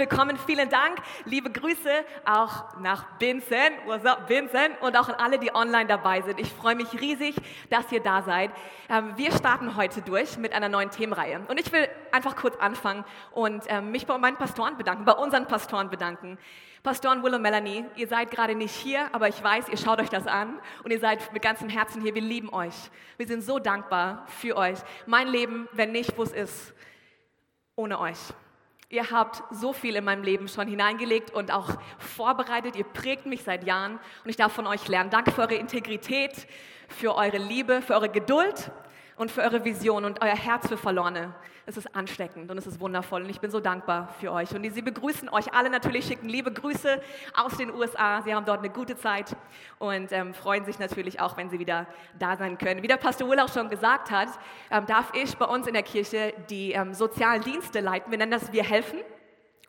willkommen. Vielen Dank. Liebe Grüße auch nach Vincent. What's up, Vincent? Und auch an alle, die online dabei sind. Ich freue mich riesig, dass ihr da seid. Ähm, wir starten heute durch mit einer neuen Themenreihe. Und ich will einfach kurz anfangen und ähm, mich bei meinen Pastoren bedanken, bei unseren Pastoren bedanken. Pastoren Will und Melanie, ihr seid gerade nicht hier, aber ich weiß, ihr schaut euch das an und ihr seid mit ganzem Herzen hier. Wir lieben euch. Wir sind so dankbar für euch. Mein Leben, wenn nicht, wo es ist, ohne euch. Ihr habt so viel in meinem Leben schon hineingelegt und auch vorbereitet. Ihr prägt mich seit Jahren und ich darf von euch lernen. Danke für eure Integrität, für eure Liebe, für eure Geduld und für eure Vision und euer Herz für Verlorene. Es ist ansteckend und es ist wundervoll und ich bin so dankbar für euch. Und sie begrüßen euch alle natürlich, schicken liebe Grüße aus den USA. Sie haben dort eine gute Zeit und ähm, freuen sich natürlich auch, wenn sie wieder da sein können. Wie der Pastor Will auch schon gesagt hat, ähm, darf ich bei uns in der Kirche die ähm, sozialen Dienste leiten. Wir nennen das Wir helfen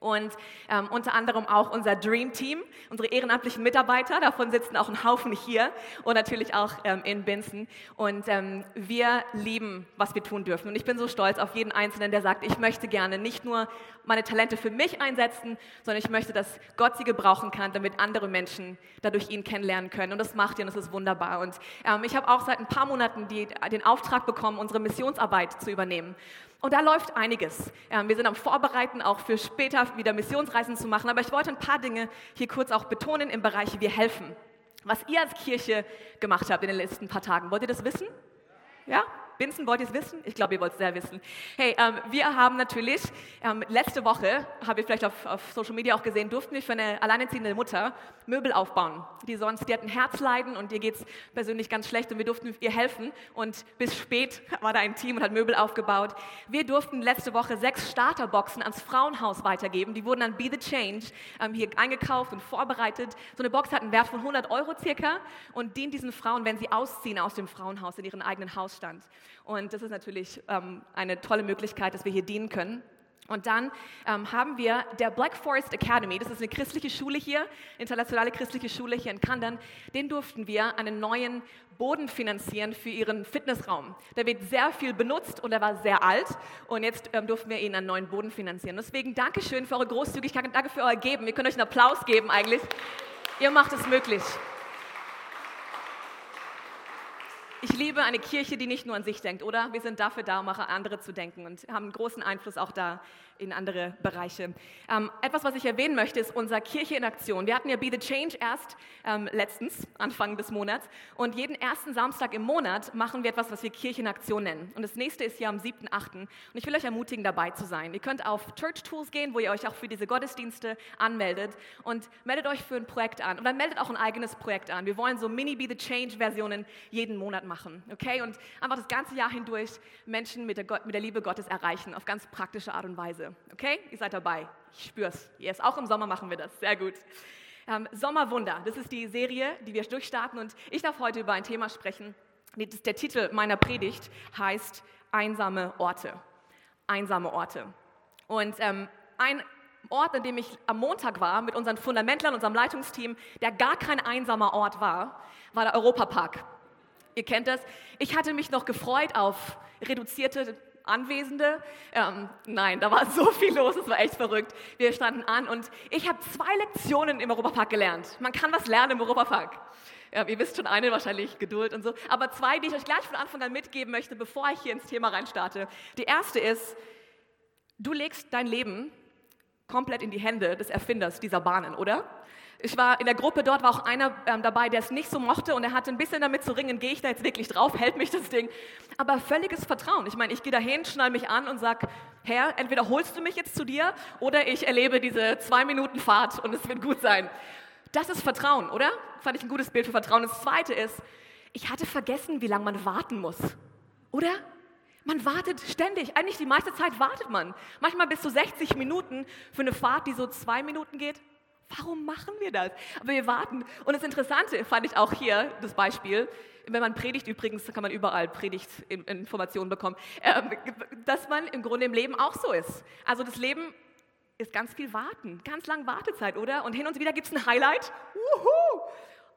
und ähm, unter anderem auch unser Dream Team, unsere ehrenamtlichen Mitarbeiter, davon sitzen auch ein Haufen hier und natürlich auch ähm, in Binzen. Und ähm, wir lieben, was wir tun dürfen. Und ich bin so stolz auf jeden Einzelnen, der sagt, ich möchte gerne nicht nur meine Talente für mich einsetzen, sondern ich möchte, dass Gott sie gebrauchen kann, damit andere Menschen dadurch ihn kennenlernen können. Und das macht ihr und das ist wunderbar. Und ähm, ich habe auch seit ein paar Monaten die, den Auftrag bekommen, unsere Missionsarbeit zu übernehmen. Und da läuft einiges. wir sind am Vorbereiten, auch für später wieder Missionsreisen zu machen. Aber ich wollte ein paar Dinge hier kurz auch betonen im Bereich Wir helfen. Was ihr als Kirche gemacht habt in den letzten paar Tagen. Wollt ihr das wissen? Ja? Binzen, wollt ihr es wissen? Ich glaube, ihr wollt es sehr wissen. Hey, ähm, wir haben natürlich, ähm, letzte Woche, habt ihr vielleicht auf, auf, Social Media auch gesehen, durften wir für eine alleinerziehende Mutter Möbel aufbauen. Die sonst, die hat ein Herzleiden und ihr geht es persönlich ganz schlecht und wir durften ihr helfen. Und bis spät war da ein Team und hat Möbel aufgebaut. Wir durften letzte Woche sechs Starterboxen ans Frauenhaus weitergeben. Die wurden dann Be the Change ähm, hier eingekauft und vorbereitet. So eine Box hat einen Wert von 100 Euro circa und dient diesen Frauen, wenn sie ausziehen aus dem Frauenhaus in ihren eigenen Hausstand. Und das ist natürlich ähm, eine tolle Möglichkeit, dass wir hier dienen können. Und dann ähm, haben wir der Black Forest Academy, das ist eine christliche Schule hier, internationale christliche Schule hier in Kandern, den durften wir einen neuen Boden finanzieren für ihren Fitnessraum. Der wird sehr viel benutzt und er war sehr alt und jetzt ähm, durften wir ihnen einen neuen Boden finanzieren. Deswegen Dankeschön für eure Großzügigkeit und danke für euer Geben. Wir können euch einen Applaus geben eigentlich. Ihr macht es möglich. Ich liebe eine Kirche, die nicht nur an sich denkt, oder? Wir sind dafür da, um auch an andere zu denken und haben einen großen Einfluss auch da in andere Bereiche. Ähm, etwas, was ich erwähnen möchte, ist unser Kirche in Aktion. Wir hatten ja Be the Change erst ähm, letztens, Anfang des Monats. Und jeden ersten Samstag im Monat machen wir etwas, was wir Kirche in Aktion nennen. Und das nächste ist hier am 7.8. Und ich will euch ermutigen, dabei zu sein. Ihr könnt auf Church Tools gehen, wo ihr euch auch für diese Gottesdienste anmeldet. Und meldet euch für ein Projekt an. Dann meldet auch ein eigenes Projekt an. Wir wollen so Mini Be the Change Versionen jeden Monat machen. Okay? Und einfach das ganze Jahr hindurch Menschen mit der, mit der Liebe Gottes erreichen, auf ganz praktische Art und Weise. Okay? Ihr seid dabei. Ich spür's. Yes, auch im Sommer machen wir das. Sehr gut. Ähm, Sommerwunder, das ist die Serie, die wir durchstarten und ich darf heute über ein Thema sprechen. Der Titel meiner Predigt heißt Einsame Orte. Einsame Orte. Und ähm, ein Ort, an dem ich am Montag war mit unseren Fundamentlern, unserem Leitungsteam, der gar kein einsamer Ort war, war der Europapark. Ihr kennt das. Ich hatte mich noch gefreut auf reduzierte Anwesende. Ähm, nein, da war so viel los, es war echt verrückt. Wir standen an und ich habe zwei Lektionen im Europapark gelernt. Man kann was lernen im Europapark. Ja, ihr wisst schon eine wahrscheinlich Geduld und so, aber zwei, die ich euch gleich von Anfang an mitgeben möchte, bevor ich hier ins Thema reinstarte. Die erste ist, du legst dein Leben komplett in die Hände des Erfinders dieser Bahnen, oder? Ich war in der Gruppe dort, war auch einer ähm, dabei, der es nicht so mochte und er hatte ein bisschen damit zu ringen, gehe ich da jetzt wirklich drauf, hält mich das Ding. Aber völliges Vertrauen. Ich meine, ich gehe dahin, schnall mich an und sage, Herr, entweder holst du mich jetzt zu dir oder ich erlebe diese zwei Minuten Fahrt und es wird gut sein. Das ist Vertrauen, oder? Fand ich ein gutes Bild für Vertrauen. Das zweite ist, ich hatte vergessen, wie lange man warten muss, oder? Man wartet ständig. Eigentlich die meiste Zeit wartet man. Manchmal bis zu 60 Minuten für eine Fahrt, die so zwei Minuten geht. Warum machen wir das? Aber wir warten. Und das Interessante fand ich auch hier, das Beispiel, wenn man predigt übrigens, kann man überall Predigtinformationen bekommen, ähm, dass man im Grunde im Leben auch so ist. Also das Leben ist ganz viel Warten, ganz lang Wartezeit, oder? Und hin und wieder gibt es ein Highlight. Wuhu!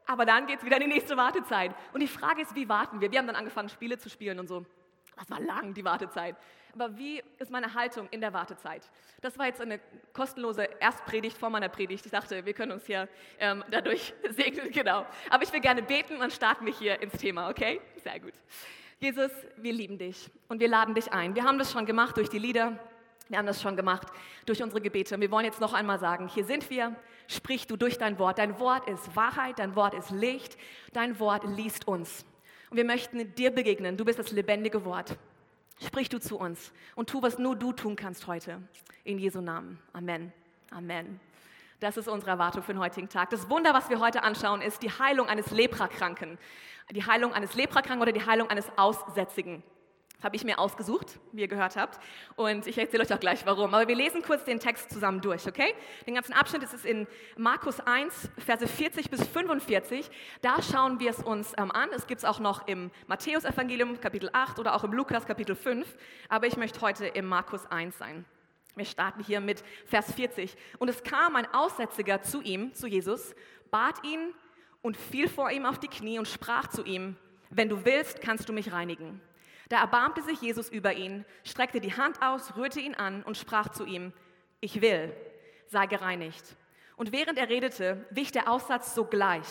Aber dann geht es wieder in die nächste Wartezeit. Und die Frage ist, wie warten wir? Wir haben dann angefangen, Spiele zu spielen und so. Das war lang, die Wartezeit. Aber wie ist meine Haltung in der Wartezeit? Das war jetzt eine kostenlose Erstpredigt vor meiner Predigt. Ich dachte, wir können uns hier ähm, dadurch segnen, genau. Aber ich will gerne beten und starten wir hier ins Thema, okay? Sehr gut. Jesus, wir lieben dich und wir laden dich ein. Wir haben das schon gemacht durch die Lieder. Wir haben das schon gemacht durch unsere Gebete. Und wir wollen jetzt noch einmal sagen, hier sind wir, sprich du durch dein Wort. Dein Wort ist Wahrheit, dein Wort ist Licht, dein Wort liest uns. Wir möchten dir begegnen. Du bist das lebendige Wort. Sprich du zu uns und tu, was nur du tun kannst heute. In Jesu Namen. Amen. Amen. Das ist unsere Erwartung für den heutigen Tag. Das Wunder, was wir heute anschauen, ist die Heilung eines Leprakranken. Die Heilung eines Leprakranken oder die Heilung eines Aussätzigen habe ich mir ausgesucht, wie ihr gehört habt. Und ich erzähle euch auch gleich warum. Aber wir lesen kurz den Text zusammen durch, okay? Den ganzen Abschnitt ist es in Markus 1, Verse 40 bis 45. Da schauen wir es uns ähm, an. Es gibt es auch noch im Matthäus-Evangelium, Kapitel 8 oder auch im Lukas, Kapitel 5. Aber ich möchte heute im Markus 1 sein. Wir starten hier mit Vers 40. Und es kam ein Aussätziger zu ihm, zu Jesus, bat ihn und fiel vor ihm auf die Knie und sprach zu ihm, wenn du willst, kannst du mich reinigen. Da erbarmte sich Jesus über ihn, streckte die Hand aus, rührte ihn an und sprach zu ihm, ich will, sei gereinigt. Und während er redete, wich der Aussatz sogleich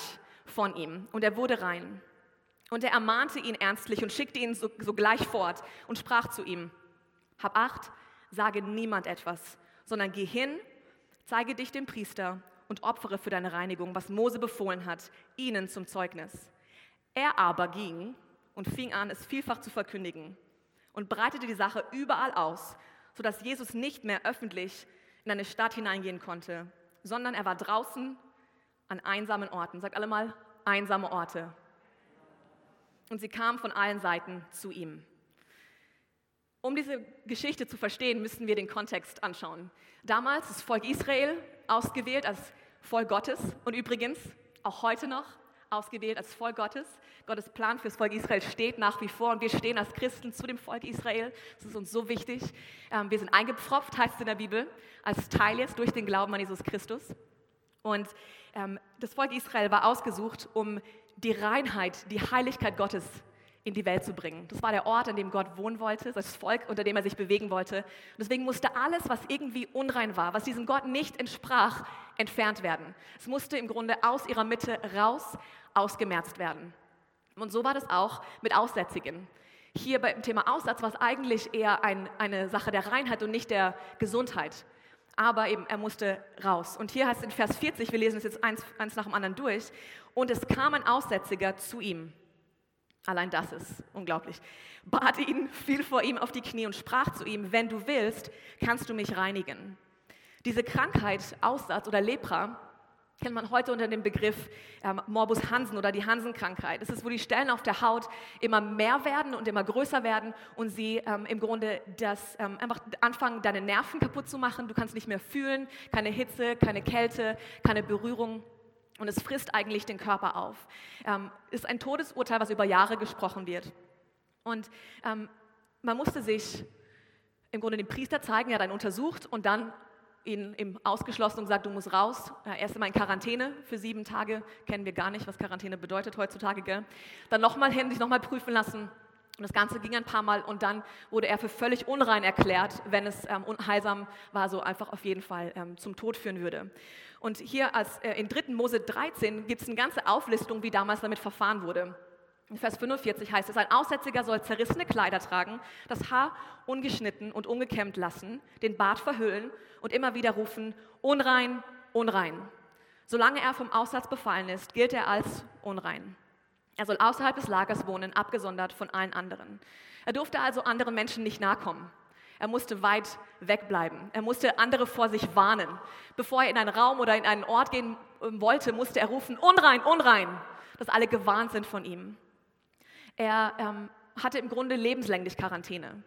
von ihm und er wurde rein. Und er ermahnte ihn ernstlich und schickte ihn sogleich fort und sprach zu ihm, hab acht, sage niemand etwas, sondern geh hin, zeige dich dem Priester und opfere für deine Reinigung, was Mose befohlen hat, ihnen zum Zeugnis. Er aber ging und fing an, es vielfach zu verkündigen und breitete die Sache überall aus, sodass Jesus nicht mehr öffentlich in eine Stadt hineingehen konnte, sondern er war draußen an einsamen Orten. Sagt alle mal, einsame Orte. Und sie kamen von allen Seiten zu ihm. Um diese Geschichte zu verstehen, müssen wir den Kontext anschauen. Damals ist Volk Israel ausgewählt als Volk Gottes und übrigens auch heute noch ausgewählt als Volk Gottes. Gottes Plan fürs Volk Israel steht nach wie vor und wir stehen als Christen zu dem Volk Israel. Das ist uns so wichtig. Ähm, wir sind eingepfropft, heißt es in der Bibel, als Teil jetzt durch den Glauben an Jesus Christus. Und ähm, das Volk Israel war ausgesucht, um die Reinheit, die Heiligkeit Gottes in die Welt zu bringen. Das war der Ort, an dem Gott wohnen wollte, das Volk, unter dem er sich bewegen wollte. Und deswegen musste alles, was irgendwie unrein war, was diesem Gott nicht entsprach, entfernt werden. Es musste im Grunde aus ihrer Mitte raus, ausgemerzt werden. Und so war das auch mit Aussätzigen. Hier beim Thema Aussatz war es eigentlich eher ein, eine Sache der Reinheit und nicht der Gesundheit. Aber eben, er musste raus. Und hier heißt es in Vers 40, wir lesen es jetzt eins, eins nach dem anderen durch, und es kam ein Aussätziger zu ihm. Allein das ist unglaublich. Bat ihn, fiel vor ihm auf die Knie und sprach zu ihm, wenn du willst, kannst du mich reinigen. Diese Krankheit, Aussatz oder Lepra, kennt man heute unter dem Begriff ähm, Morbus Hansen oder die Hansenkrankheit. Es ist, wo die Stellen auf der Haut immer mehr werden und immer größer werden und sie ähm, im Grunde das ähm, einfach anfangen, deine Nerven kaputt zu machen. Du kannst nicht mehr fühlen, keine Hitze, keine Kälte, keine Berührung. Und es frisst eigentlich den Körper auf. Ähm, ist ein Todesurteil, was über Jahre gesprochen wird. Und ähm, man musste sich im Grunde dem Priester zeigen, er hat einen untersucht und dann ihn eben ausgeschlossen und gesagt, du musst raus. Er ist immer in Quarantäne für sieben Tage. Kennen wir gar nicht, was Quarantäne bedeutet heutzutage. Gell? Dann nochmal hin, sich nochmal prüfen lassen. Und das Ganze ging ein paar Mal und dann wurde er für völlig unrein erklärt, wenn es ähm, unheilsam war, so einfach auf jeden Fall ähm, zum Tod führen würde. Und hier als, äh, in 3. Mose 13 gibt es eine ganze Auflistung, wie damals damit verfahren wurde. In Vers 45 heißt es, ein Aussätziger soll zerrissene Kleider tragen, das Haar ungeschnitten und ungekämmt lassen, den Bart verhüllen und immer wieder rufen, unrein, unrein. Solange er vom Aussatz befallen ist, gilt er als unrein. Er soll außerhalb des Lagers wohnen, abgesondert von allen anderen. Er durfte also anderen Menschen nicht nahe kommen. Er musste weit wegbleiben. Er musste andere vor sich warnen. Bevor er in einen Raum oder in einen Ort gehen ähm, wollte, musste er rufen, unrein, unrein, dass alle gewarnt sind von ihm. Er ähm, hatte im Grunde lebenslänglich Quarantäne.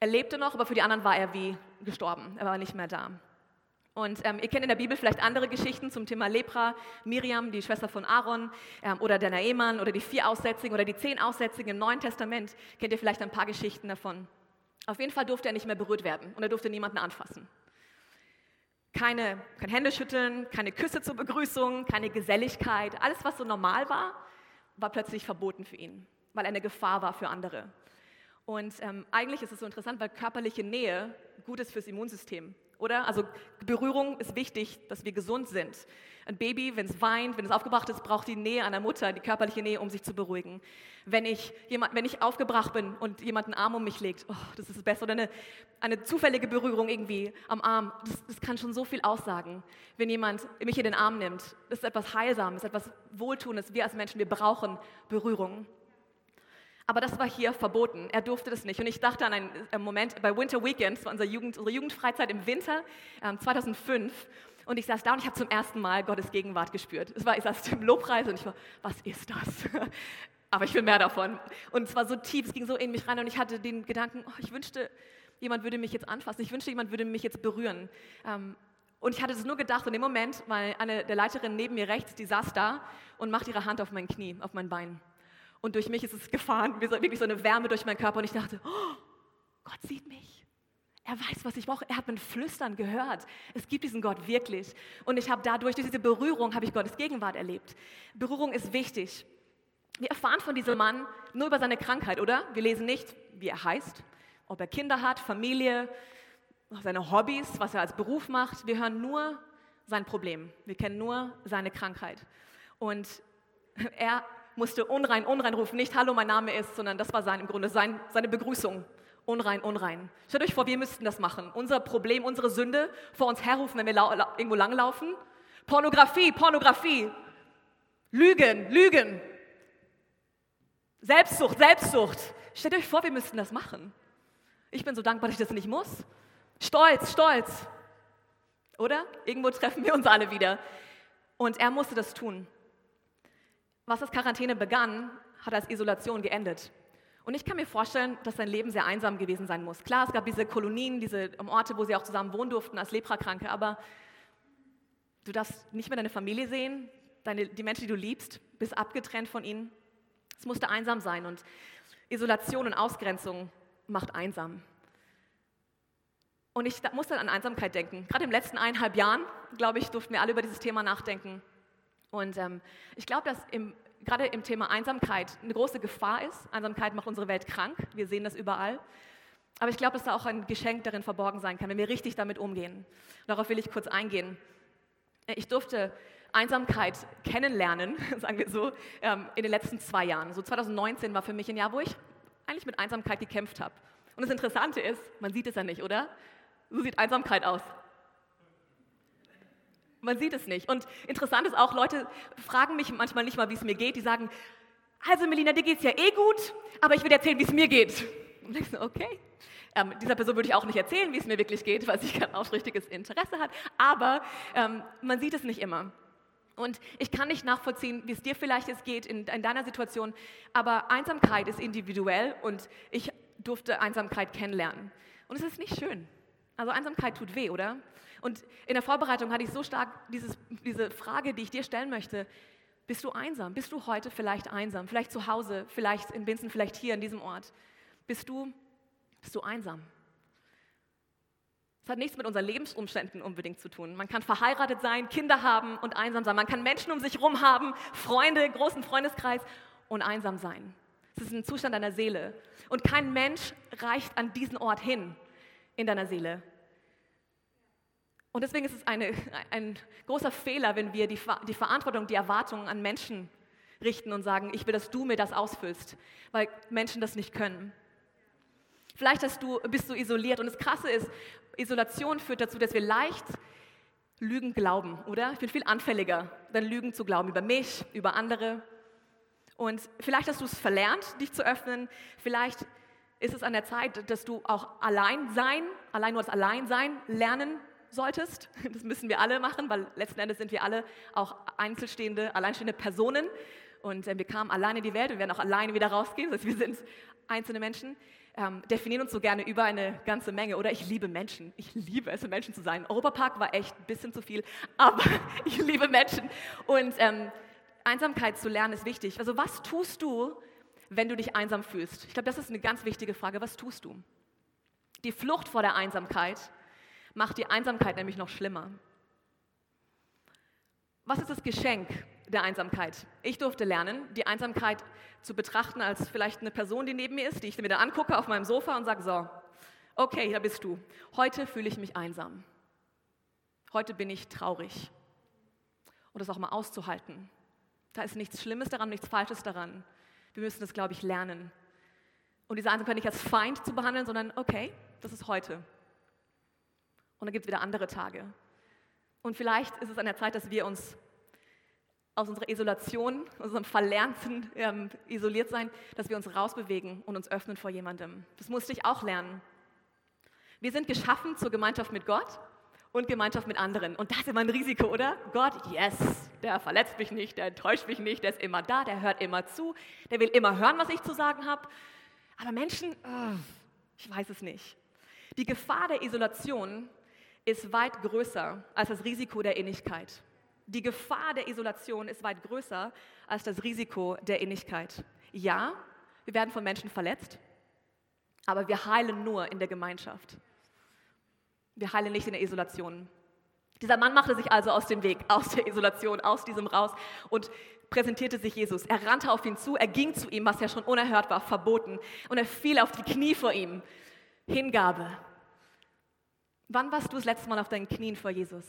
Er lebte noch, aber für die anderen war er wie gestorben. Er war nicht mehr da. Und ähm, ihr kennt in der Bibel vielleicht andere Geschichten zum Thema Lepra. Miriam, die Schwester von Aaron, ähm, oder der Naemann, oder die vier Aussätzigen, oder die zehn Aussätzigen im Neuen Testament. Kennt ihr vielleicht ein paar Geschichten davon. Auf jeden Fall durfte er nicht mehr berührt werden und er durfte niemanden anfassen. Keine, kein Händeschütteln, keine Küsse zur Begrüßung, keine Geselligkeit. Alles, was so normal war, war plötzlich verboten für ihn, weil er eine Gefahr war für andere. Und ähm, eigentlich ist es so interessant, weil körperliche Nähe gut ist fürs Immunsystem, oder? Also Berührung ist wichtig, dass wir gesund sind. Ein Baby, wenn es weint, wenn es aufgebracht ist, braucht die Nähe einer Mutter, die körperliche Nähe, um sich zu beruhigen. Wenn ich, jemand, wenn ich aufgebracht bin und jemand einen Arm um mich legt, oh, das ist das Beste. Oder eine, eine zufällige Berührung irgendwie am Arm, das, das kann schon so viel aussagen. Wenn jemand mich in den Arm nimmt, das ist etwas Heilsames, etwas Wohltuendes. Wir als Menschen, wir brauchen Berührung. Aber das war hier verboten. Er durfte das nicht. Und ich dachte an einen äh, Moment bei Winter Weekend, das war unsere, Jugend, unsere Jugendfreizeit im Winter ähm, 2005. Und ich saß da und ich habe zum ersten Mal Gottes Gegenwart gespürt. Es war, ich saß im Lobpreis und ich war, was ist das? Aber ich will mehr davon. Und es war so tief, es ging so in mich rein und ich hatte den Gedanken, oh, ich wünschte, jemand würde mich jetzt anfassen. Ich wünschte, jemand würde mich jetzt berühren. Ähm, und ich hatte es nur gedacht in dem Moment, weil eine der Leiterinnen neben mir rechts, die saß da und macht ihre Hand auf mein Knie, auf mein Bein. Und durch mich ist es gefahren, wirklich so eine Wärme durch meinen Körper. Und ich dachte, oh, Gott sieht mich. Er weiß, was ich brauche. Er hat mein Flüstern gehört. Es gibt diesen Gott wirklich. Und ich habe dadurch, durch diese Berührung, habe ich Gottes Gegenwart erlebt. Berührung ist wichtig. Wir erfahren von diesem Mann nur über seine Krankheit, oder? Wir lesen nicht, wie er heißt, ob er Kinder hat, Familie, seine Hobbys, was er als Beruf macht. Wir hören nur sein Problem. Wir kennen nur seine Krankheit. Und er musste unrein, unrein rufen. Nicht Hallo, mein Name ist, sondern das war sein, im Grunde sein, seine Begrüßung. Unrein, unrein. Stellt euch vor, wir müssten das machen. Unser Problem, unsere Sünde vor uns herrufen, wenn wir irgendwo langlaufen. Pornografie, Pornografie. Lügen, Lügen. Selbstsucht, Selbstsucht. Stellt euch vor, wir müssten das machen. Ich bin so dankbar, dass ich das nicht muss. Stolz, Stolz. Oder? Irgendwo treffen wir uns alle wieder. Und er musste das tun. Was als Quarantäne begann, hat als Isolation geendet. Und ich kann mir vorstellen, dass sein Leben sehr einsam gewesen sein muss. Klar, es gab diese Kolonien, diese Orte, wo sie auch zusammen wohnen durften als Leprakranke, aber du darfst nicht mehr deine Familie sehen, deine, die Menschen, die du liebst, bist abgetrennt von ihnen. Es musste einsam sein und Isolation und Ausgrenzung macht einsam. Und ich muss dann an Einsamkeit denken. Gerade im letzten eineinhalb Jahren, glaube ich, durften wir alle über dieses Thema nachdenken. Und ähm, ich glaube, dass im, gerade im Thema Einsamkeit eine große Gefahr ist. Einsamkeit macht unsere Welt krank. Wir sehen das überall. Aber ich glaube, dass da auch ein Geschenk darin verborgen sein kann, wenn wir richtig damit umgehen. Darauf will ich kurz eingehen. Ich durfte Einsamkeit kennenlernen, sagen wir so, ähm, in den letzten zwei Jahren. So 2019 war für mich ein Jahr, wo ich eigentlich mit Einsamkeit gekämpft habe. Und das Interessante ist, man sieht es ja nicht, oder? So sieht Einsamkeit aus. Man sieht es nicht. Und interessant ist auch, Leute fragen mich manchmal nicht mal, wie es mir geht. Die sagen, also Melina, dir geht es ja eh gut, aber ich will dir erzählen, wie es mir geht. Und ich so, okay. Ähm, dieser Person würde ich auch nicht erzählen, wie es mir wirklich geht, weil sie kein aufrichtiges Interesse hat. Aber ähm, man sieht es nicht immer. Und ich kann nicht nachvollziehen, wie es dir vielleicht jetzt geht in, in deiner Situation, aber Einsamkeit ist individuell und ich durfte Einsamkeit kennenlernen. Und es ist nicht schön. Also Einsamkeit tut weh, oder? Und in der Vorbereitung hatte ich so stark dieses, diese Frage, die ich dir stellen möchte. Bist du einsam? Bist du heute vielleicht einsam? Vielleicht zu Hause, vielleicht in Binzen, vielleicht hier in diesem Ort. Bist du, bist du einsam? Das hat nichts mit unseren Lebensumständen unbedingt zu tun. Man kann verheiratet sein, Kinder haben und einsam sein. Man kann Menschen um sich herum haben, Freunde, großen Freundeskreis und einsam sein. Es ist ein Zustand deiner Seele. Und kein Mensch reicht an diesen Ort hin in deiner Seele. Und deswegen ist es eine, ein großer Fehler, wenn wir die, die Verantwortung, die Erwartungen an Menschen richten und sagen, ich will, dass du mir das ausfüllst, weil Menschen das nicht können. Vielleicht du, bist du isoliert und das Krasse ist, Isolation führt dazu, dass wir leicht Lügen glauben, oder? Ich bin viel anfälliger, dann Lügen zu glauben über mich, über andere. Und vielleicht hast du es verlernt, dich zu öffnen. Vielleicht ist es an der Zeit, dass du auch allein sein, allein nur das Alleinsein lernen solltest. Das müssen wir alle machen, weil letzten Endes sind wir alle auch einzelstehende, alleinstehende Personen. Und äh, wir kamen alleine in die Welt und werden auch alleine wieder rausgehen. Das heißt, wir sind einzelne Menschen, ähm, definieren uns so gerne über eine ganze Menge. Oder ich liebe Menschen. Ich liebe es, Menschen zu sein. Europapark war echt ein bisschen zu viel, aber ich liebe Menschen. Und ähm, Einsamkeit zu lernen ist wichtig. Also was tust du, wenn du dich einsam fühlst? Ich glaube, das ist eine ganz wichtige Frage. Was tust du? Die Flucht vor der Einsamkeit macht die Einsamkeit nämlich noch schlimmer. Was ist das Geschenk der Einsamkeit. Ich durfte lernen, die Einsamkeit zu betrachten als vielleicht eine Person, die neben mir ist, die ich mir dann angucke auf meinem Sofa und sage, so, okay, da bist du. Heute fühle ich mich einsam. Heute bin ich traurig. Und das auch mal auszuhalten. Da ist nichts Schlimmes daran, nichts Falsches daran. Wir müssen das, glaube ich, lernen. Und diese Einsamkeit nicht als Feind zu behandeln, sondern okay, das ist heute. Und dann gibt es wieder andere Tage. Und vielleicht ist es an der Zeit, dass wir uns aus unserer Isolation, aus unserem verlernten ähm, Isoliertsein, dass wir uns rausbewegen und uns öffnen vor jemandem. Das musste ich auch lernen. Wir sind geschaffen zur Gemeinschaft mit Gott und Gemeinschaft mit anderen. Und das ist immer ein Risiko, oder? Gott, yes, der verletzt mich nicht, der enttäuscht mich nicht, der ist immer da, der hört immer zu, der will immer hören, was ich zu sagen habe. Aber Menschen, oh, ich weiß es nicht. Die Gefahr der Isolation ist weit größer als das Risiko der Innigkeit. Die Gefahr der Isolation ist weit größer als das Risiko der Innigkeit. Ja, wir werden von Menschen verletzt, aber wir heilen nur in der Gemeinschaft. Wir heilen nicht in der Isolation. Dieser Mann machte sich also aus dem Weg, aus der Isolation, aus diesem raus und präsentierte sich Jesus. Er rannte auf ihn zu, er ging zu ihm, was ja schon unerhört war, verboten, und er fiel auf die Knie vor ihm. Hingabe. Wann warst du das letzte Mal auf deinen Knien vor Jesus?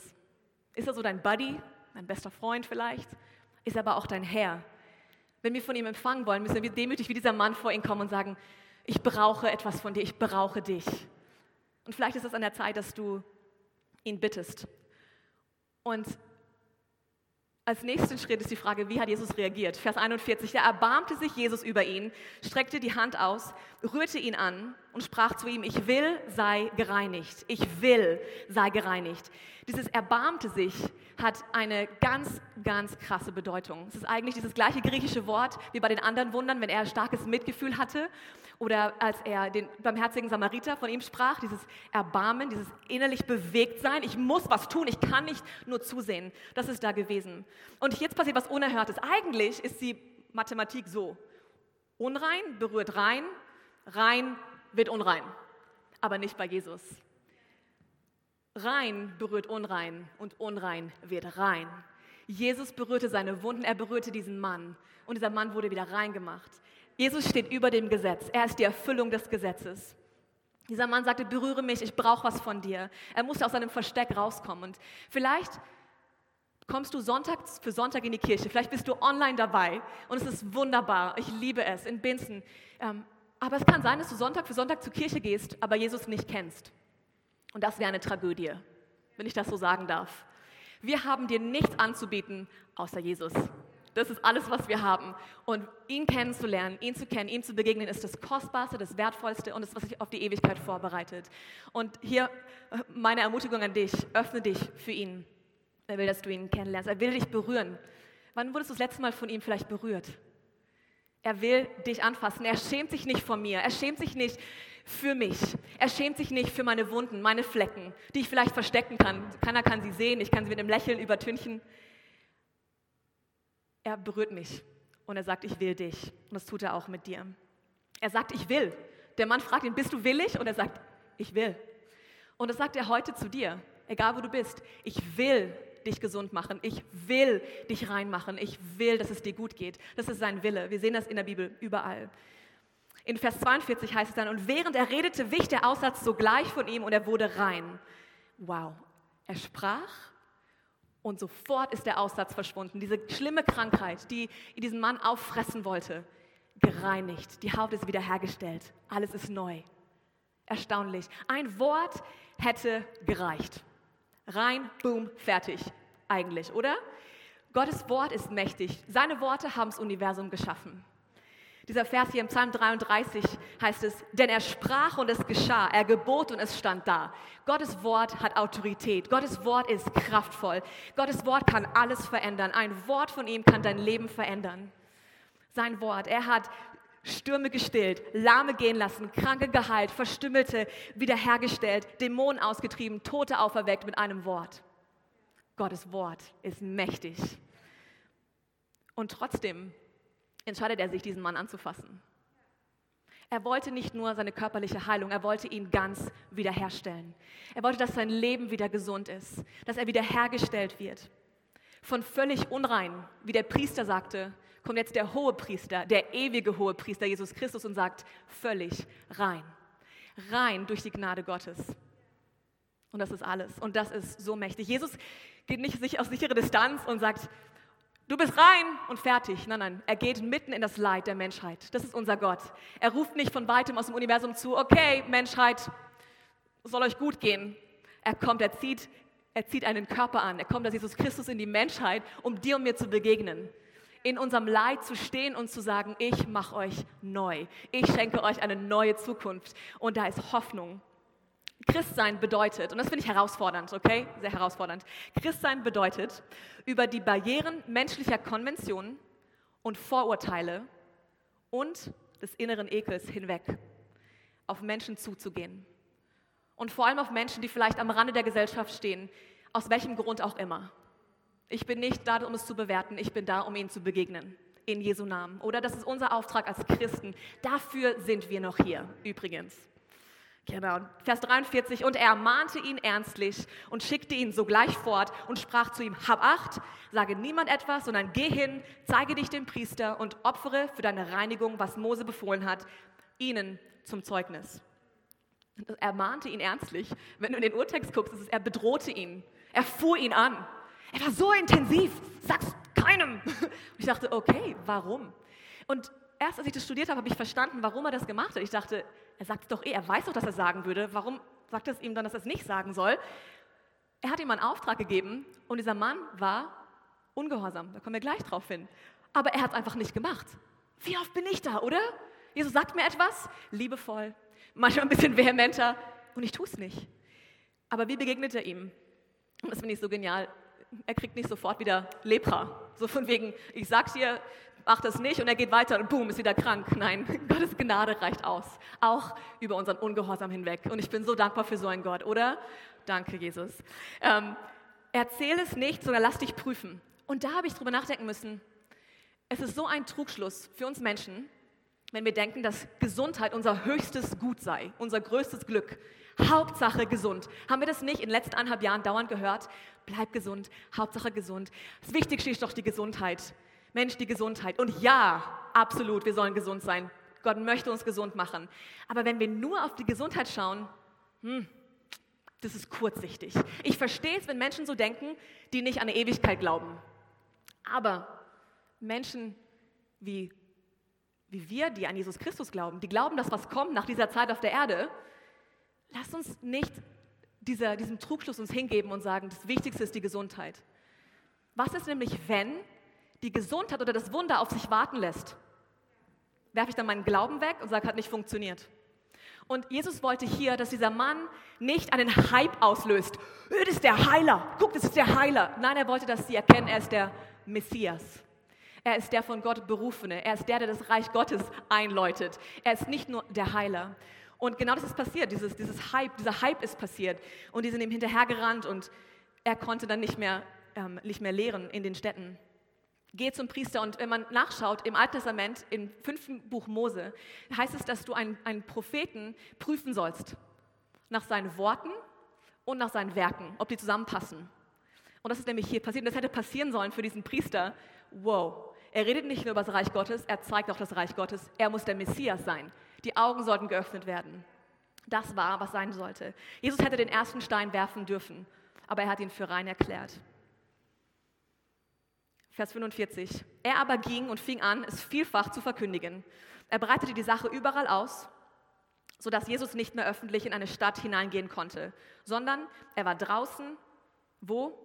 Ist er so dein Buddy, dein bester Freund vielleicht? Ist er aber auch dein Herr? Wenn wir von ihm empfangen wollen, müssen wir demütig wie dieser Mann vor ihn kommen und sagen, ich brauche etwas von dir, ich brauche dich. Und vielleicht ist es an der Zeit, dass du ihn bittest. Und als nächsten Schritt ist die Frage, wie hat Jesus reagiert? Vers 41, da erbarmte sich Jesus über ihn, streckte die Hand aus, rührte ihn an und sprach zu ihm, ich will, sei gereinigt. Ich will, sei gereinigt. Dieses erbarmte sich hat eine ganz, ganz krasse Bedeutung. Es ist eigentlich dieses gleiche griechische Wort wie bei den anderen Wundern, wenn er starkes Mitgefühl hatte oder als er den barmherzigen Samariter von ihm sprach, dieses Erbarmen, dieses innerlich bewegt sein. Ich muss was tun, ich kann nicht nur zusehen. Das ist da gewesen. Und jetzt passiert was Unerhörtes. Eigentlich ist die Mathematik so. Unrein berührt rein, rein wird unrein. Aber nicht bei Jesus. Rein berührt unrein und unrein wird rein. Jesus berührte seine Wunden, er berührte diesen Mann und dieser Mann wurde wieder rein gemacht. Jesus steht über dem Gesetz. Er ist die Erfüllung des Gesetzes. Dieser Mann sagte, berühre mich, ich brauche was von dir. Er musste aus seinem Versteck rauskommen. Und vielleicht kommst du Sonntag für Sonntag in die Kirche. Vielleicht bist du online dabei und es ist wunderbar. Ich liebe es in Binzen. Ähm, aber es kann sein, dass du Sonntag für Sonntag zur Kirche gehst, aber Jesus nicht kennst. Und das wäre eine Tragödie, wenn ich das so sagen darf. Wir haben dir nichts anzubieten außer Jesus. Das ist alles, was wir haben. Und ihn kennenzulernen, ihn zu kennen, ihm zu begegnen, ist das Kostbarste, das Wertvollste und das, was sich auf die Ewigkeit vorbereitet. Und hier äh, meine Ermutigung an dich, öffne dich für ihn. Er will, dass du ihn kennenlernst. Er will dich berühren. Wann wurdest du das letzte Mal von ihm vielleicht berührt? Er will dich anfassen. Er schämt sich nicht vor mir. Er schämt sich nicht für mich. Er schämt sich nicht für meine Wunden, meine Flecken, die ich vielleicht verstecken kann. Keiner kann sie sehen. Ich kann sie mit einem Lächeln übertünchen. Er berührt mich und er sagt, ich will dich. Und das tut er auch mit dir. Er sagt, ich will. Der Mann fragt ihn, bist du willig? Und er sagt, ich will. Und das sagt er heute zu dir, egal wo du bist. Ich will dich gesund machen. Ich will dich reinmachen. Ich will, dass es dir gut geht. Das ist sein Wille. Wir sehen das in der Bibel überall. In Vers 42 heißt es dann, und während er redete, wich der Aussatz sogleich von ihm und er wurde rein. Wow. Er sprach und sofort ist der Aussatz verschwunden. Diese schlimme Krankheit, die diesen Mann auffressen wollte, gereinigt. Die Haut ist wiederhergestellt. Alles ist neu. Erstaunlich. Ein Wort hätte gereicht. Rein, boom, fertig. Eigentlich, oder? Gottes Wort ist mächtig. Seine Worte haben das Universum geschaffen. Dieser Vers hier im Psalm 33 heißt es, denn er sprach und es geschah, er gebot und es stand da. Gottes Wort hat Autorität, Gottes Wort ist kraftvoll, Gottes Wort kann alles verändern. Ein Wort von ihm kann dein Leben verändern. Sein Wort, er hat Stürme gestillt, Lahme gehen lassen, Kranke geheilt, Verstümmelte wiederhergestellt, Dämonen ausgetrieben, Tote auferweckt mit einem Wort. Gottes Wort ist mächtig. Und trotzdem entscheidet er sich, diesen Mann anzufassen. Er wollte nicht nur seine körperliche Heilung, er wollte ihn ganz wiederherstellen. Er wollte, dass sein Leben wieder gesund ist, dass er wiederhergestellt wird. Von völlig unrein, wie der Priester sagte, kommt jetzt der hohe Priester, der ewige hohe Priester Jesus Christus und sagt, völlig rein. Rein durch die Gnade Gottes. Und das ist alles. Und das ist so mächtig. Jesus geht nicht auf sichere Distanz und sagt, du bist rein und fertig. Nein, nein, er geht mitten in das Leid der Menschheit. Das ist unser Gott. Er ruft nicht von weitem aus dem Universum zu, okay, Menschheit, soll euch gut gehen. Er kommt, er zieht, er zieht einen Körper an. Er kommt als Jesus Christus in die Menschheit, um dir und mir zu begegnen. In unserem Leid zu stehen und zu sagen, ich mache euch neu. Ich schenke euch eine neue Zukunft. Und da ist Hoffnung. Christsein bedeutet, und das finde ich herausfordernd, okay? Sehr herausfordernd. Christsein bedeutet, über die Barrieren menschlicher Konventionen und Vorurteile und des inneren Ekels hinweg auf Menschen zuzugehen. Und vor allem auf Menschen, die vielleicht am Rande der Gesellschaft stehen, aus welchem Grund auch immer. Ich bin nicht da, um es zu bewerten, ich bin da, um ihnen zu begegnen. In Jesu Namen. Oder das ist unser Auftrag als Christen. Dafür sind wir noch hier, übrigens. Genau. Vers 43. Und er ermahnte ihn ernstlich und schickte ihn sogleich fort und sprach zu ihm: Hab Acht, sage niemand etwas, sondern geh hin, zeige dich dem Priester und opfere für deine Reinigung, was Mose befohlen hat, ihnen zum Zeugnis. Er mahnte ihn ernstlich. Wenn du in den Urtext guckst, ist es, er bedrohte ihn. Er fuhr ihn an. Er war so intensiv. Sag's keinem. Und ich dachte, okay, warum? Und erst als ich das studiert habe, habe ich verstanden, warum er das gemacht hat. Ich dachte, er sagt es doch eh, er weiß doch, dass er sagen würde. Warum sagt es ihm dann, dass er es nicht sagen soll? Er hat ihm einen Auftrag gegeben und dieser Mann war ungehorsam. Da kommen wir gleich drauf hin. Aber er hat es einfach nicht gemacht. Wie oft bin ich da, oder? Jesus sagt mir etwas, liebevoll, manchmal ein bisschen vehementer und ich tue es nicht. Aber wie begegnet er ihm? Und das finde ich so genial. Er kriegt nicht sofort wieder Lepra. So von wegen, ich sag's dir, mach das nicht und er geht weiter und boom, ist wieder krank. Nein, Gottes Gnade reicht aus. Auch über unseren Ungehorsam hinweg. Und ich bin so dankbar für so einen Gott, oder? Danke, Jesus. Ähm, erzähl es nicht, sondern lass dich prüfen. Und da habe ich drüber nachdenken müssen. Es ist so ein Trugschluss für uns Menschen, wenn wir denken, dass Gesundheit unser höchstes Gut sei, unser größtes Glück. Hauptsache gesund. Haben wir das nicht in den letzten anderthalb Jahren dauernd gehört? Bleib gesund, Hauptsache gesund. Das Wichtigste ist doch die Gesundheit. Mensch, die Gesundheit. Und ja, absolut, wir sollen gesund sein. Gott möchte uns gesund machen. Aber wenn wir nur auf die Gesundheit schauen, hm, das ist kurzsichtig. Ich verstehe es, wenn Menschen so denken, die nicht an eine Ewigkeit glauben. Aber Menschen wie, wie wir, die an Jesus Christus glauben, die glauben, dass was kommt nach dieser Zeit auf der Erde, lasst uns nicht dieser, diesem Trugschluss uns hingeben und sagen, das Wichtigste ist die Gesundheit. Was ist nämlich, wenn die Gesundheit oder das Wunder auf sich warten lässt, werfe ich dann meinen Glauben weg und sage, hat nicht funktioniert. Und Jesus wollte hier, dass dieser Mann nicht einen Hype auslöst. Das ist der Heiler. Guck, das ist der Heiler. Nein, er wollte, dass sie erkennen, er ist der Messias. Er ist der von Gott berufene. Er ist der, der das Reich Gottes einläutet. Er ist nicht nur der Heiler. Und genau das ist passiert. Dieses, dieses Hype, dieser Hype ist passiert. Und die sind ihm hinterhergerannt und er konnte dann nicht mehr, ähm, nicht mehr lehren in den Städten. Geh zum Priester und wenn man nachschaut im Alten Testament, im fünften Buch Mose, heißt es, dass du einen, einen Propheten prüfen sollst. Nach seinen Worten und nach seinen Werken, ob die zusammenpassen. Und das ist nämlich hier passiert. Und das hätte passieren sollen für diesen Priester. Wow. Er redet nicht nur über das Reich Gottes, er zeigt auch das Reich Gottes. Er muss der Messias sein. Die Augen sollten geöffnet werden. Das war, was sein sollte. Jesus hätte den ersten Stein werfen dürfen, aber er hat ihn für rein erklärt. Vers 45. Er aber ging und fing an, es vielfach zu verkündigen. Er breitete die Sache überall aus, sodass Jesus nicht mehr öffentlich in eine Stadt hineingehen konnte, sondern er war draußen, wo?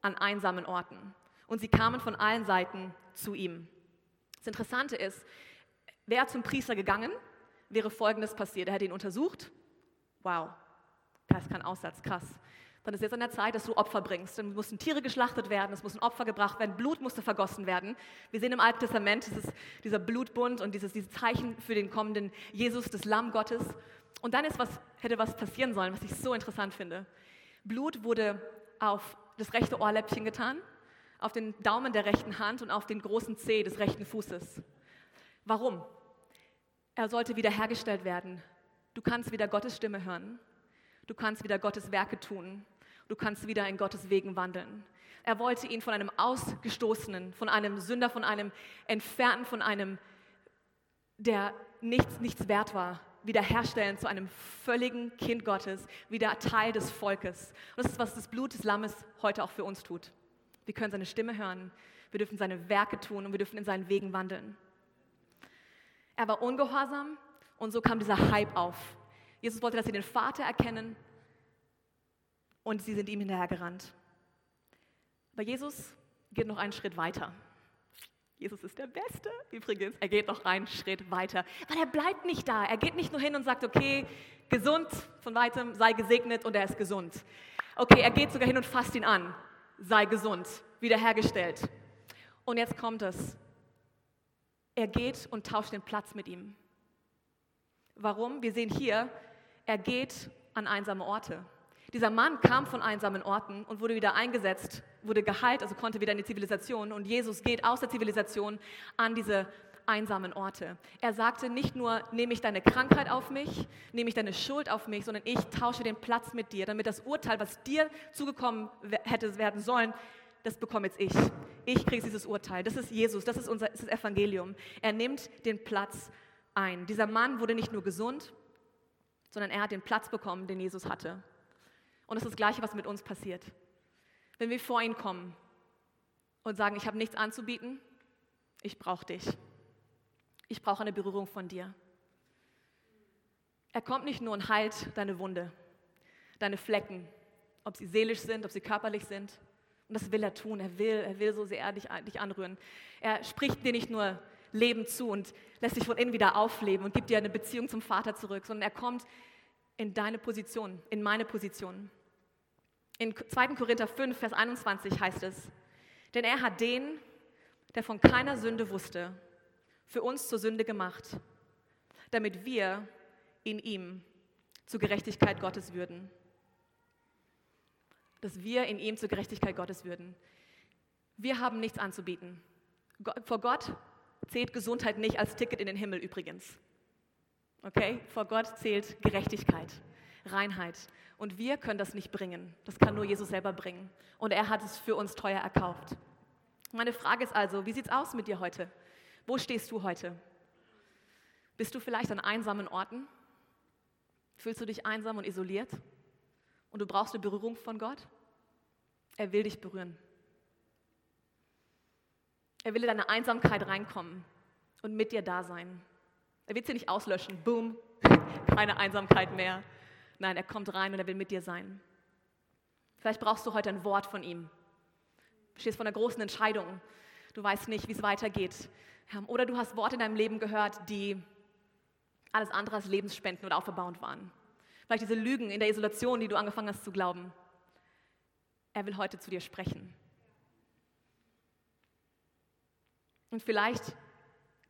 An einsamen Orten. Und sie kamen von allen Seiten zu ihm. Das Interessante ist, wäre zum Priester gegangen, wäre Folgendes passiert. Er hätte ihn untersucht. Wow, das ist kein Aussatz, krass dann ist jetzt an der Zeit, dass du Opfer bringst. Dann mussten Tiere geschlachtet werden, es muss ein Opfer gebracht werden, Blut musste vergossen werden. Wir sehen im Alten Testament dieses, dieser Blutbund und dieses, dieses Zeichen für den kommenden Jesus, das Lamm Gottes. Und dann ist was, hätte was passieren sollen, was ich so interessant finde. Blut wurde auf das rechte Ohrläppchen getan, auf den Daumen der rechten Hand und auf den großen Zeh des rechten Fußes. Warum? Er sollte wiederhergestellt werden. Du kannst wieder Gottes Stimme hören. Du kannst wieder Gottes Werke tun. Du kannst wieder in Gottes Wegen wandeln. Er wollte ihn von einem Ausgestoßenen, von einem Sünder, von einem Entfernten, von einem, der nichts, nichts wert war, wiederherstellen zu einem völligen Kind Gottes, wieder Teil des Volkes. Und das ist, was das Blut des Lammes heute auch für uns tut. Wir können seine Stimme hören, wir dürfen seine Werke tun und wir dürfen in seinen Wegen wandeln. Er war ungehorsam und so kam dieser Hype auf. Jesus wollte, dass sie den Vater erkennen und sie sind ihm hinterhergerannt. Aber Jesus geht noch einen Schritt weiter. Jesus ist der Beste übrigens. Er geht noch einen Schritt weiter, weil er bleibt nicht da. Er geht nicht nur hin und sagt, okay, gesund von weitem, sei gesegnet und er ist gesund. Okay, er geht sogar hin und fasst ihn an, sei gesund, wiederhergestellt. Und jetzt kommt es. Er geht und tauscht den Platz mit ihm. Warum? Wir sehen hier, er geht an einsame Orte. Dieser Mann kam von einsamen Orten und wurde wieder eingesetzt, wurde geheilt, also konnte wieder in die Zivilisation. Und Jesus geht aus der Zivilisation an diese einsamen Orte. Er sagte nicht nur, nehme ich deine Krankheit auf mich, nehme ich deine Schuld auf mich, sondern ich tausche den Platz mit dir, damit das Urteil, was dir zugekommen hätte werden sollen, das bekomme jetzt ich. Ich kriege dieses Urteil. Das ist Jesus, das ist unser das ist Evangelium. Er nimmt den Platz ein. Dieser Mann wurde nicht nur gesund, sondern er hat den Platz bekommen, den Jesus hatte. Und das ist das Gleiche, was mit uns passiert. Wenn wir vor ihn kommen und sagen, ich habe nichts anzubieten, ich brauche dich. Ich brauche eine Berührung von dir. Er kommt nicht nur und heilt deine Wunde, deine Flecken, ob sie seelisch sind, ob sie körperlich sind. Und das will er tun. Er will, er will so sehr dich, dich anrühren. Er spricht dir nicht nur Leben zu und lässt dich von innen wieder aufleben und gibt dir eine Beziehung zum Vater zurück, sondern er kommt in deine Position, in meine Position. In 2. Korinther 5, Vers 21 heißt es, denn er hat den, der von keiner Sünde wusste, für uns zur Sünde gemacht, damit wir in ihm zur Gerechtigkeit Gottes würden. Dass wir in ihm zur Gerechtigkeit Gottes würden. Wir haben nichts anzubieten. Vor Gott zählt Gesundheit nicht als Ticket in den Himmel übrigens. Okay? Vor Gott zählt Gerechtigkeit, Reinheit. Und wir können das nicht bringen. Das kann nur Jesus selber bringen. Und er hat es für uns teuer erkauft. Meine Frage ist also, wie sieht es aus mit dir heute? Wo stehst du heute? Bist du vielleicht an einsamen Orten? Fühlst du dich einsam und isoliert? Und du brauchst eine Berührung von Gott? Er will dich berühren. Er will in deine Einsamkeit reinkommen und mit dir da sein. Er wird sie nicht auslöschen. Boom, keine Einsamkeit mehr. Nein, er kommt rein und er will mit dir sein. Vielleicht brauchst du heute ein Wort von ihm. Du stehst vor einer großen Entscheidung. Du weißt nicht, wie es weitergeht. Oder du hast Worte in deinem Leben gehört, die alles andere als lebensspendend oder auferbauend waren. Vielleicht diese Lügen in der Isolation, die du angefangen hast zu glauben. Er will heute zu dir sprechen. Und vielleicht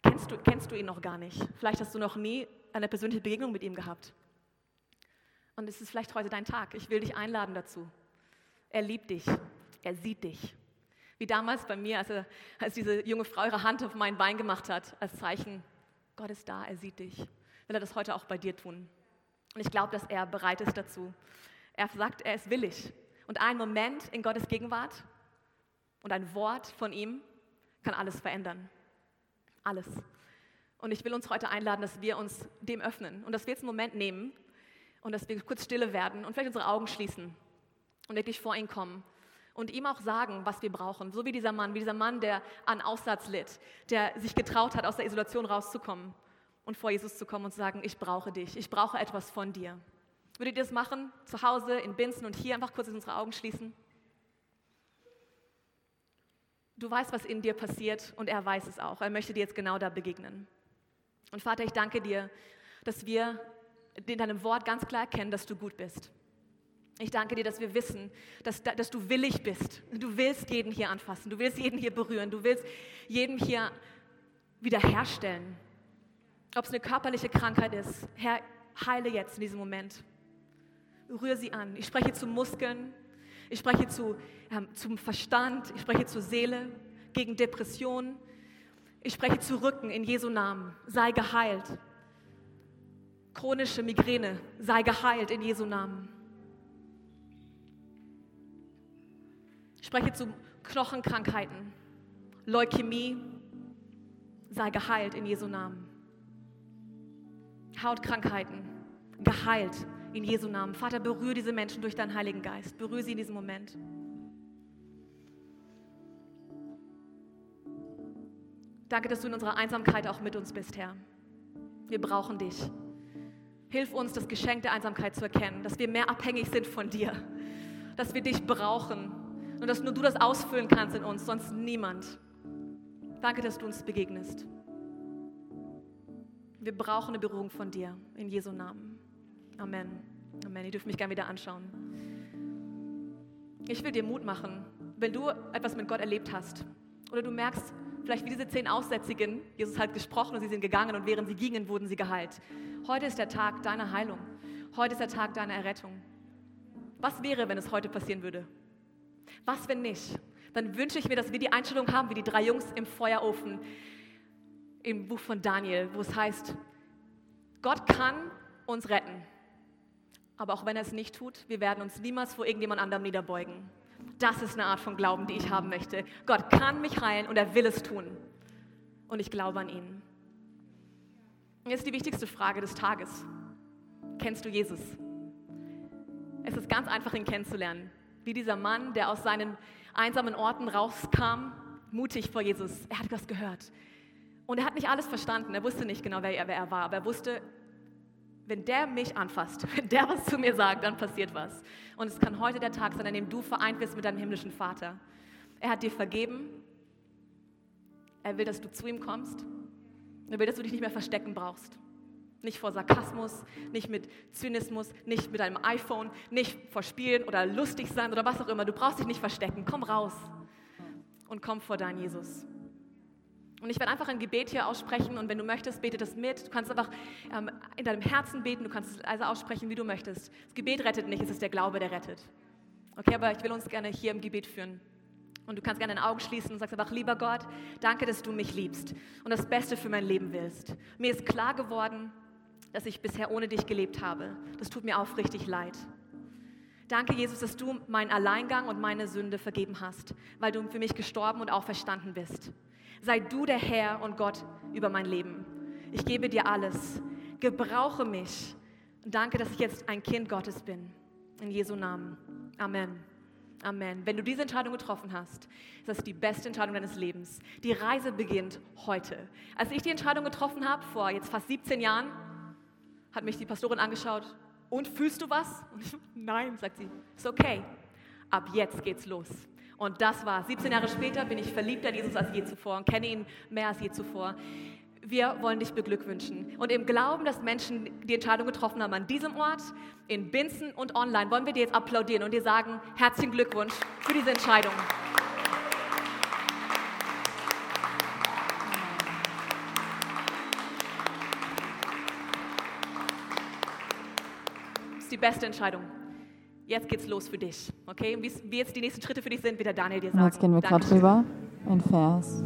kennst du, kennst du ihn noch gar nicht. Vielleicht hast du noch nie eine persönliche Begegnung mit ihm gehabt. Und es ist vielleicht heute dein Tag. Ich will dich einladen dazu. Er liebt dich. Er sieht dich. Wie damals bei mir, als, er, als diese junge Frau ihre Hand auf mein Bein gemacht hat, als Zeichen, Gott ist da, er sieht dich. Will er das heute auch bei dir tun? Und ich glaube, dass er bereit ist dazu. Er sagt, er ist willig. Und ein Moment in Gottes Gegenwart und ein Wort von ihm kann alles verändern. Alles. Und ich will uns heute einladen, dass wir uns dem öffnen und dass wir jetzt einen Moment nehmen und dass wir kurz stille werden und vielleicht unsere Augen schließen und wirklich vor ihn kommen und ihm auch sagen, was wir brauchen. So wie dieser Mann, wie dieser Mann, der an Aussatz litt, der sich getraut hat, aus der Isolation rauszukommen und vor Jesus zu kommen und zu sagen, ich brauche dich, ich brauche etwas von dir. Würdet ihr das machen, zu Hause, in Binzen und hier einfach kurz unsere Augen schließen? Du weißt, was in dir passiert und er weiß es auch. Er möchte dir jetzt genau da begegnen. Und Vater, ich danke dir, dass wir in deinem Wort ganz klar erkennen, dass du gut bist. Ich danke dir, dass wir wissen, dass, dass du willig bist. Du willst jeden hier anfassen, du willst jeden hier berühren, du willst jeden hier wiederherstellen. Ob es eine körperliche Krankheit ist, Herr, heile jetzt in diesem Moment. Rühre sie an. Ich spreche zu Muskeln, ich spreche zu, ähm, zum Verstand, ich spreche zur Seele, gegen Depressionen. Ich spreche zu Rücken in Jesu Namen. Sei geheilt chronische Migräne sei geheilt in Jesu Namen. spreche zu Knochenkrankheiten, Leukämie, sei geheilt in Jesu Namen. Hautkrankheiten, geheilt in Jesu Namen. Vater, berühre diese Menschen durch deinen Heiligen Geist. Berühre sie in diesem Moment. Danke, dass du in unserer Einsamkeit auch mit uns bist, Herr. Wir brauchen dich. Hilf uns, das Geschenk der Einsamkeit zu erkennen, dass wir mehr abhängig sind von dir, dass wir dich brauchen und dass nur du das ausfüllen kannst in uns, sonst niemand. Danke, dass du uns begegnest. Wir brauchen eine Berührung von dir, in Jesu Namen. Amen. Amen. Ihr dürft mich gerne wieder anschauen. Ich will dir Mut machen, wenn du etwas mit Gott erlebt hast oder du merkst, vielleicht wie diese zehn Aussätzigen, Jesus hat gesprochen und sie sind gegangen und während sie gingen, wurden sie geheilt. Heute ist der Tag deiner Heilung. Heute ist der Tag deiner Errettung. Was wäre, wenn es heute passieren würde? Was, wenn nicht? Dann wünsche ich mir, dass wir die Einstellung haben wie die drei Jungs im Feuerofen im Buch von Daniel, wo es heißt, Gott kann uns retten. Aber auch wenn er es nicht tut, wir werden uns niemals vor irgendjemand anderem niederbeugen. Das ist eine Art von Glauben, die ich haben möchte. Gott kann mich heilen und er will es tun. Und ich glaube an ihn. Jetzt die wichtigste Frage des Tages. Kennst du Jesus? Es ist ganz einfach, ihn kennenzulernen. Wie dieser Mann, der aus seinen einsamen Orten rauskam, mutig vor Jesus. Er hat was gehört. Und er hat nicht alles verstanden. Er wusste nicht genau, wer er, wer er war. Aber er wusste, wenn der mich anfasst, wenn der was zu mir sagt, dann passiert was. Und es kann heute der Tag sein, an dem du vereint wirst mit deinem himmlischen Vater. Er hat dir vergeben. Er will, dass du zu ihm kommst. Er will, dass du dich nicht mehr verstecken brauchst. Nicht vor Sarkasmus, nicht mit Zynismus, nicht mit deinem iPhone, nicht vor Spielen oder lustig sein oder was auch immer. Du brauchst dich nicht verstecken. Komm raus und komm vor deinen Jesus. Und ich werde einfach ein Gebet hier aussprechen und wenn du möchtest, bete das mit. Du kannst einfach ähm, in deinem Herzen beten, du kannst es also aussprechen, wie du möchtest. Das Gebet rettet nicht, es ist der Glaube, der rettet. Okay, aber ich will uns gerne hier im Gebet führen. Und du kannst gerne deine Augen schließen und sagst einfach, lieber Gott, danke, dass du mich liebst und das Beste für mein Leben willst. Mir ist klar geworden, dass ich bisher ohne dich gelebt habe. Das tut mir aufrichtig leid. Danke, Jesus, dass du meinen Alleingang und meine Sünde vergeben hast, weil du für mich gestorben und auferstanden bist. Sei du der Herr und Gott über mein Leben. Ich gebe dir alles. Gebrauche mich. Und danke, dass ich jetzt ein Kind Gottes bin. In Jesu Namen. Amen. Amen. Wenn du diese Entscheidung getroffen hast, ist das die beste Entscheidung deines Lebens. Die Reise beginnt heute. Als ich die Entscheidung getroffen habe, vor jetzt fast 17 Jahren, hat mich die Pastorin angeschaut. Und fühlst du was? Nein, sagt sie. Ist okay. Ab jetzt geht's los. Und das war 17 Jahre später bin ich verliebter in Jesus als je zuvor und kenne ihn mehr als je zuvor. Wir wollen dich beglückwünschen. Und im Glauben, dass Menschen die Entscheidung getroffen haben an diesem Ort, in Binzen und online, wollen wir dir jetzt applaudieren und dir sagen, herzlichen Glückwunsch für diese Entscheidung. Ist die beste Entscheidung jetzt geht's los für dich. Okay? wie jetzt die nächsten Schritte für dich sind, wird der Daniel dir sagen. Und jetzt gehen wir gerade rüber in Vers